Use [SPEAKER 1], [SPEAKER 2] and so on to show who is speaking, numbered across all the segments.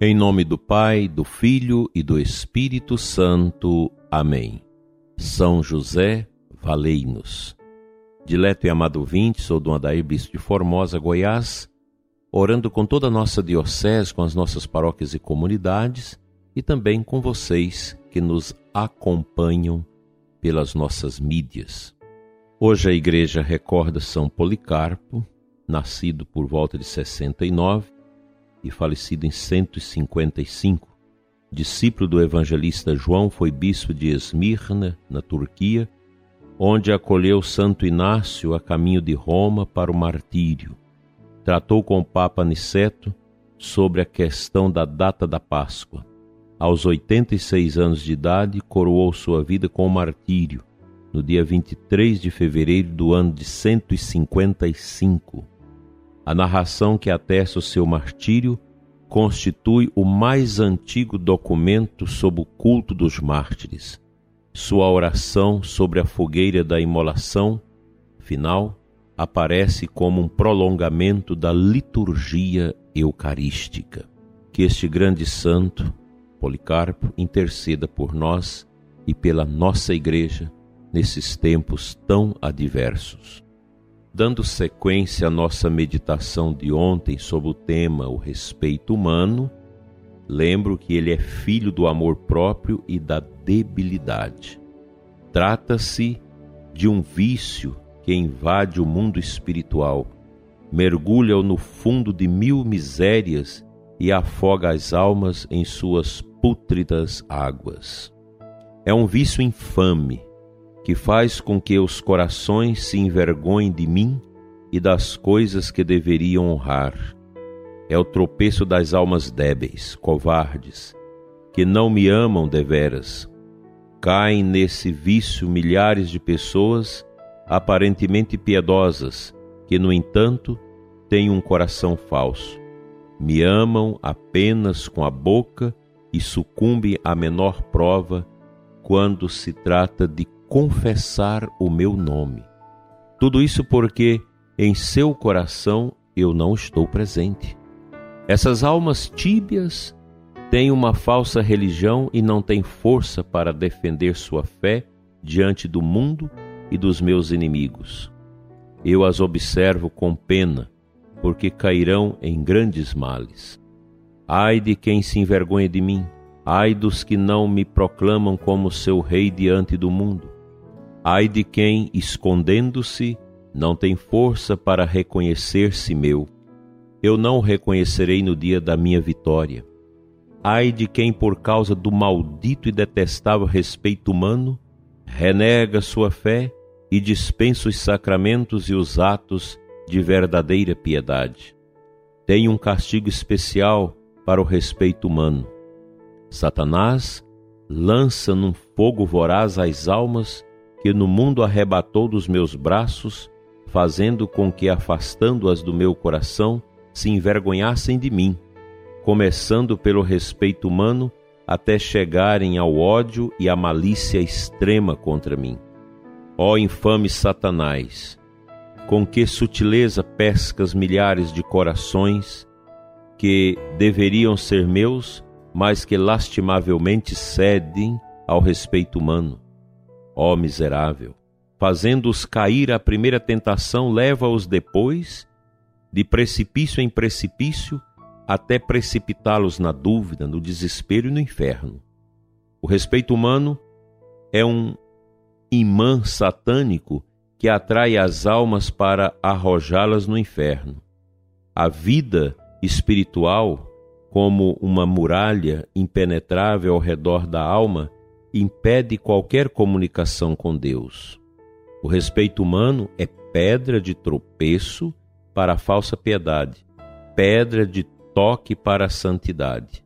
[SPEAKER 1] Em nome do Pai, do Filho e do Espírito Santo. Amém. São José, valei-nos. Dileto e amado ouvinte, sou Dom Adair Bispo de Formosa, Goiás, orando com toda a nossa diocese, com as nossas paróquias e comunidades e também com vocês que nos acompanham pelas nossas mídias. Hoje a igreja recorda São Policarpo, nascido por volta de 69 e falecido em 155. Discípulo do evangelista João, foi bispo de Esmirna, na Turquia, onde acolheu Santo Inácio a caminho de Roma para o martírio. Tratou com o Papa Aniceto sobre a questão da data da Páscoa. Aos 86 anos de idade, coroou sua vida com o martírio, no dia 23 de fevereiro do ano de 155. A narração que atesta o seu martírio constitui o mais antigo documento sobre o culto dos mártires. Sua oração sobre a fogueira da imolação final aparece como um prolongamento da liturgia eucarística. Que este grande santo, Policarpo, interceda por nós e pela nossa Igreja nesses tempos tão adversos. Dando sequência à nossa meditação de ontem sobre o tema o respeito humano, lembro que ele é filho do amor próprio e da debilidade. Trata-se de um vício que invade o mundo espiritual, mergulha-o no fundo de mil misérias e afoga as almas em suas pútridas águas. É um vício infame que faz com que os corações se envergonhem de mim e das coisas que deveriam honrar. É o tropeço das almas débeis, covardes, que não me amam deveras. Caem nesse vício milhares de pessoas aparentemente piedosas, que, no entanto, têm um coração falso. Me amam apenas com a boca e sucumbem à menor prova quando se trata de confessar o meu nome. Tudo isso porque em seu coração eu não estou presente. Essas almas tíbias têm uma falsa religião e não têm força para defender sua fé diante do mundo e dos meus inimigos. Eu as observo com pena, porque cairão em grandes males. Ai de quem se envergonha de mim, ai dos que não me proclamam como seu rei diante do mundo. Ai de quem, escondendo-se, não tem força para reconhecer-se meu. Eu não o reconhecerei no dia da minha vitória. Ai de quem, por causa do maldito e detestável respeito humano, renega sua fé e dispensa os sacramentos e os atos de verdadeira piedade. Tem um castigo especial para o respeito humano. Satanás lança num fogo voraz as almas que no mundo arrebatou dos meus braços, fazendo com que, afastando-as do meu coração, se envergonhassem de mim, começando pelo respeito humano até chegarem ao ódio e à malícia extrema contra mim. Ó infame Satanás, com que sutileza pescas milhares de corações que deveriam ser meus, mas que lastimavelmente cedem ao respeito humano. Ó miserável, fazendo-os cair à primeira tentação, leva-os depois, de precipício em precipício, até precipitá-los na dúvida, no desespero e no inferno. O respeito humano é um imã satânico que atrai as almas para arrojá-las no inferno. A vida espiritual, como uma muralha impenetrável ao redor da alma, impede qualquer comunicação com Deus. O respeito humano é pedra de tropeço para a falsa piedade, pedra de toque para a santidade.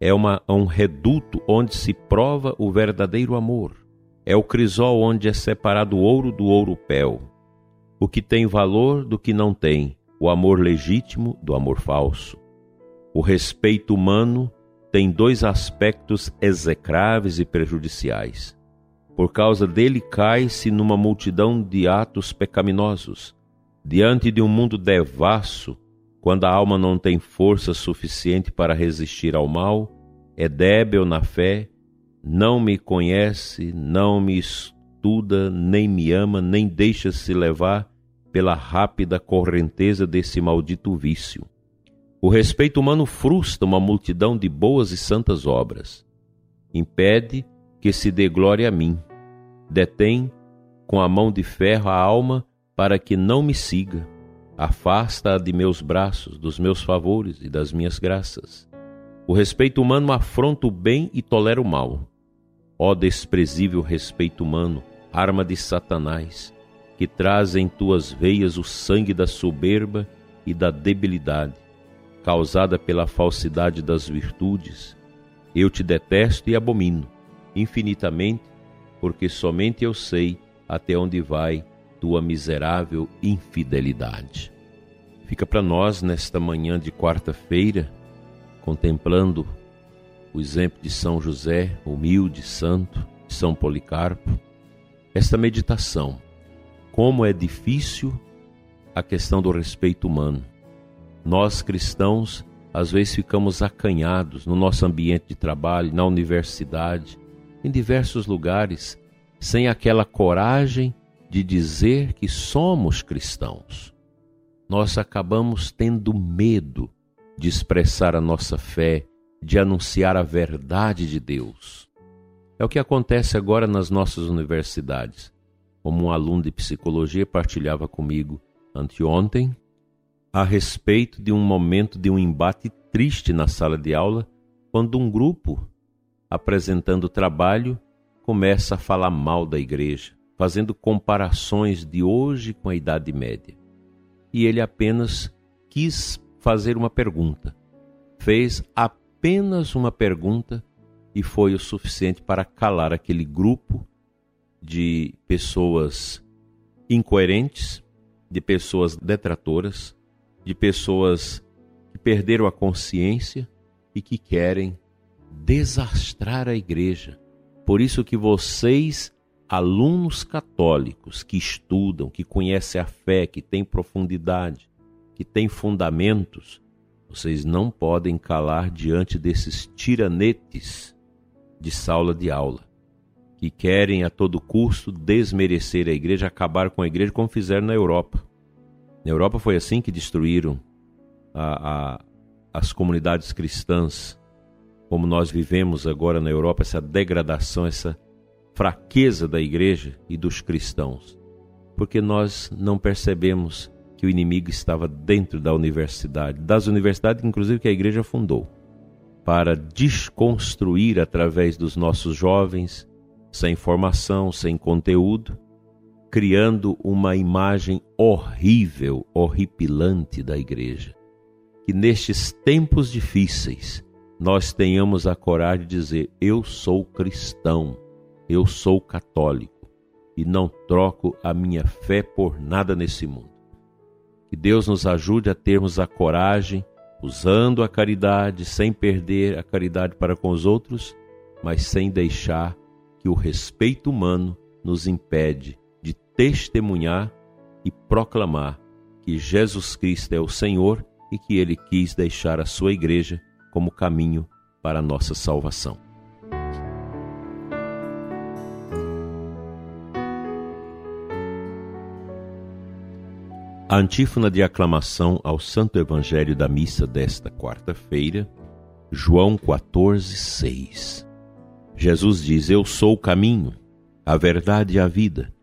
[SPEAKER 1] É uma, um reduto onde se prova o verdadeiro amor. É o crisol onde é separado o ouro do ouro pel. O que tem valor do que não tem, o amor legítimo do amor falso. O respeito humano tem dois aspectos execráveis e prejudiciais. Por causa dele cai-se numa multidão de atos pecaminosos, diante de um mundo devasso, quando a alma não tem força suficiente para resistir ao mal, é débil na fé, não me conhece, não me estuda, nem me ama, nem deixa-se levar pela rápida correnteza desse maldito vício. O respeito humano frustra uma multidão de boas e santas obras. Impede que se dê glória a mim. Detém com a mão de ferro a alma para que não me siga. Afasta-a de meus braços, dos meus favores e das minhas graças. O respeito humano afronta o bem e tolera o mal. Ó desprezível respeito humano, arma de Satanás, que traz em tuas veias o sangue da soberba e da debilidade causada pela falsidade das virtudes, eu te detesto e abomino, infinitamente, porque somente eu sei até onde vai tua miserável infidelidade. Fica para nós nesta manhã de quarta-feira, contemplando o exemplo de São José, humilde, santo, de São Policarpo, esta meditação. Como é difícil a questão do respeito humano nós cristãos, às vezes, ficamos acanhados no nosso ambiente de trabalho, na universidade, em diversos lugares, sem aquela coragem de dizer que somos cristãos. Nós acabamos tendo medo de expressar a nossa fé, de anunciar a verdade de Deus. É o que acontece agora nas nossas universidades. Como um aluno de psicologia partilhava comigo anteontem, a respeito de um momento de um embate triste na sala de aula, quando um grupo, apresentando trabalho, começa a falar mal da igreja, fazendo comparações de hoje com a Idade Média. E ele apenas quis fazer uma pergunta. Fez apenas uma pergunta e foi o suficiente para calar aquele grupo de pessoas incoerentes, de pessoas detratoras, de pessoas que perderam a consciência e que querem desastrar a igreja. Por isso que vocês, alunos católicos que estudam, que conhecem a fé, que têm profundidade, que têm fundamentos, vocês não podem calar diante desses tiranetes de sala de aula, que querem a todo custo desmerecer a igreja, acabar com a igreja, como fizeram na Europa. Na Europa foi assim que destruíram a, a, as comunidades cristãs, como nós vivemos agora na Europa, essa degradação, essa fraqueza da igreja e dos cristãos, porque nós não percebemos que o inimigo estava dentro da universidade, das universidades, inclusive que a igreja fundou, para desconstruir através dos nossos jovens, sem formação, sem conteúdo, criando uma imagem horrível, horripilante da igreja. Que nestes tempos difíceis nós tenhamos a coragem de dizer: Eu sou cristão, eu sou católico e não troco a minha fé por nada nesse mundo. Que Deus nos ajude a termos a coragem, usando a caridade, sem perder a caridade para com os outros, mas sem deixar que o respeito humano nos impede testemunhar e proclamar que Jesus Cristo é o Senhor e que ele quis deixar a sua igreja como caminho para a nossa salvação. A antífona de aclamação ao Santo Evangelho da missa desta quarta-feira, João 14, 6. Jesus diz: Eu sou o caminho, a verdade e a vida.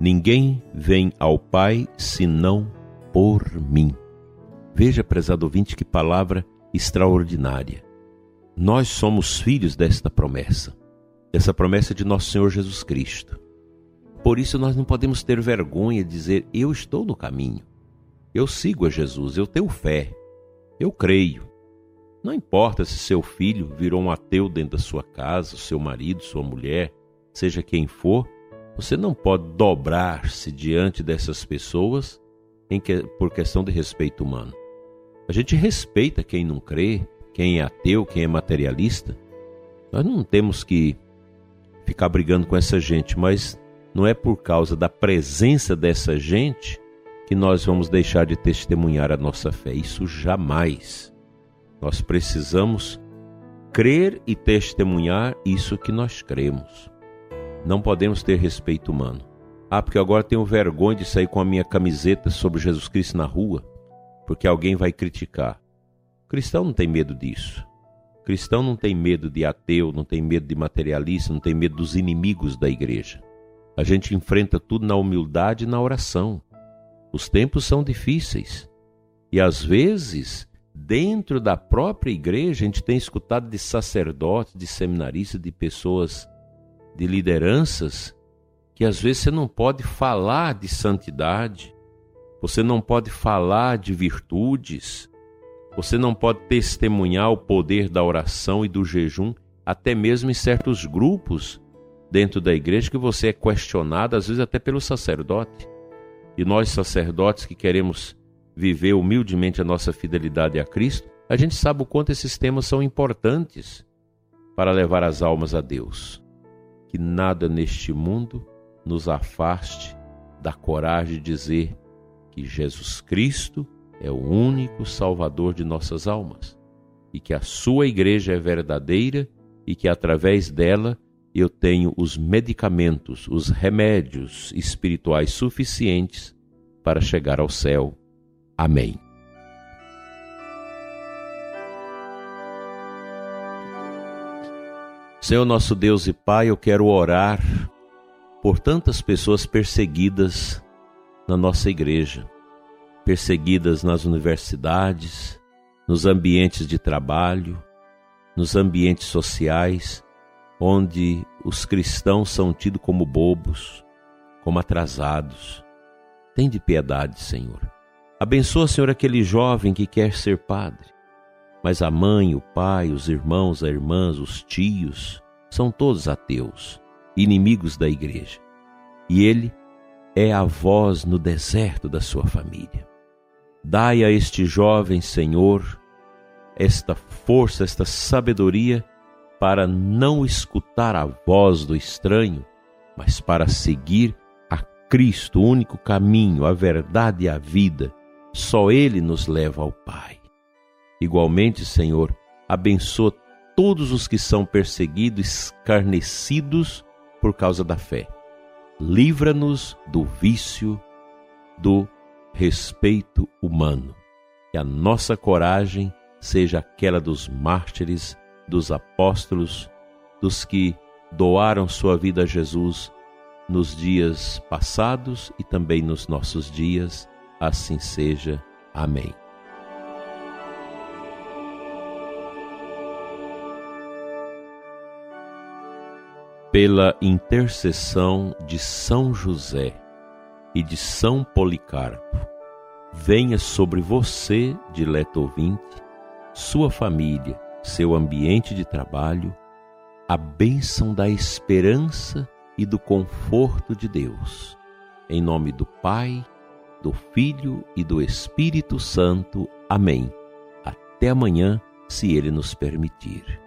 [SPEAKER 1] Ninguém vem ao Pai senão por mim. Veja, prezado ouvinte, que palavra extraordinária. Nós somos filhos desta promessa, essa promessa de nosso Senhor Jesus Cristo. Por isso nós não podemos ter vergonha de dizer: Eu estou no caminho, eu sigo a Jesus, eu tenho fé, eu creio. Não importa se seu filho virou um ateu dentro da sua casa, seu marido, sua mulher, seja quem for, você não pode dobrar-se diante dessas pessoas que, por questão de respeito humano. A gente respeita quem não crê, quem é ateu, quem é materialista. Nós não temos que ficar brigando com essa gente, mas não é por causa da presença dessa gente que nós vamos deixar de testemunhar a nossa fé. Isso jamais. Nós precisamos crer e testemunhar isso que nós cremos. Não podemos ter respeito humano. Ah, porque agora tenho vergonha de sair com a minha camiseta sobre Jesus Cristo na rua, porque alguém vai criticar. O cristão não tem medo disso. O cristão não tem medo de ateu, não tem medo de materialista, não tem medo dos inimigos da igreja. A gente enfrenta tudo na humildade e na oração. Os tempos são difíceis. E às vezes dentro da própria igreja, a gente tem escutado de sacerdotes, de seminaristas, de pessoas, de lideranças, que às vezes você não pode falar de santidade, você não pode falar de virtudes, você não pode testemunhar o poder da oração e do jejum, até mesmo em certos grupos dentro da igreja que você é questionado, às vezes até pelo sacerdote. E nós, sacerdotes que queremos viver humildemente a nossa fidelidade a Cristo, a gente sabe o quanto esses temas são importantes para levar as almas a Deus. Que nada neste mundo nos afaste da coragem de dizer que Jesus Cristo é o único Salvador de nossas almas e que a sua igreja é verdadeira e que através dela eu tenho os medicamentos, os remédios espirituais suficientes para chegar ao céu Amém. Senhor nosso Deus e Pai, eu quero orar por tantas pessoas perseguidas na nossa igreja, perseguidas nas universidades, nos ambientes de trabalho, nos ambientes sociais, onde os cristãos são tidos como bobos, como atrasados. Tem de piedade, Senhor. Abençoa, Senhor, aquele jovem que quer ser padre. Mas a mãe, o pai, os irmãos, as irmãs, os tios, são todos ateus, inimigos da igreja. E ele é a voz no deserto da sua família. Dai a este jovem, Senhor, esta força, esta sabedoria para não escutar a voz do estranho, mas para seguir a Cristo, o único caminho, a verdade e a vida só Ele nos leva ao Pai. Igualmente, Senhor, abençoa todos os que são perseguidos, escarnecidos por causa da fé. Livra-nos do vício do respeito humano. Que a nossa coragem seja aquela dos mártires, dos apóstolos, dos que doaram sua vida a Jesus nos dias passados e também nos nossos dias Assim seja. Amém. Pela intercessão de São José e de São Policarpo, venha sobre você, dileto ouvinte, sua família, seu ambiente de trabalho, a bênção da esperança e do conforto de Deus. Em nome do Pai, do Filho e do Espírito Santo. Amém. Até amanhã, se Ele nos permitir.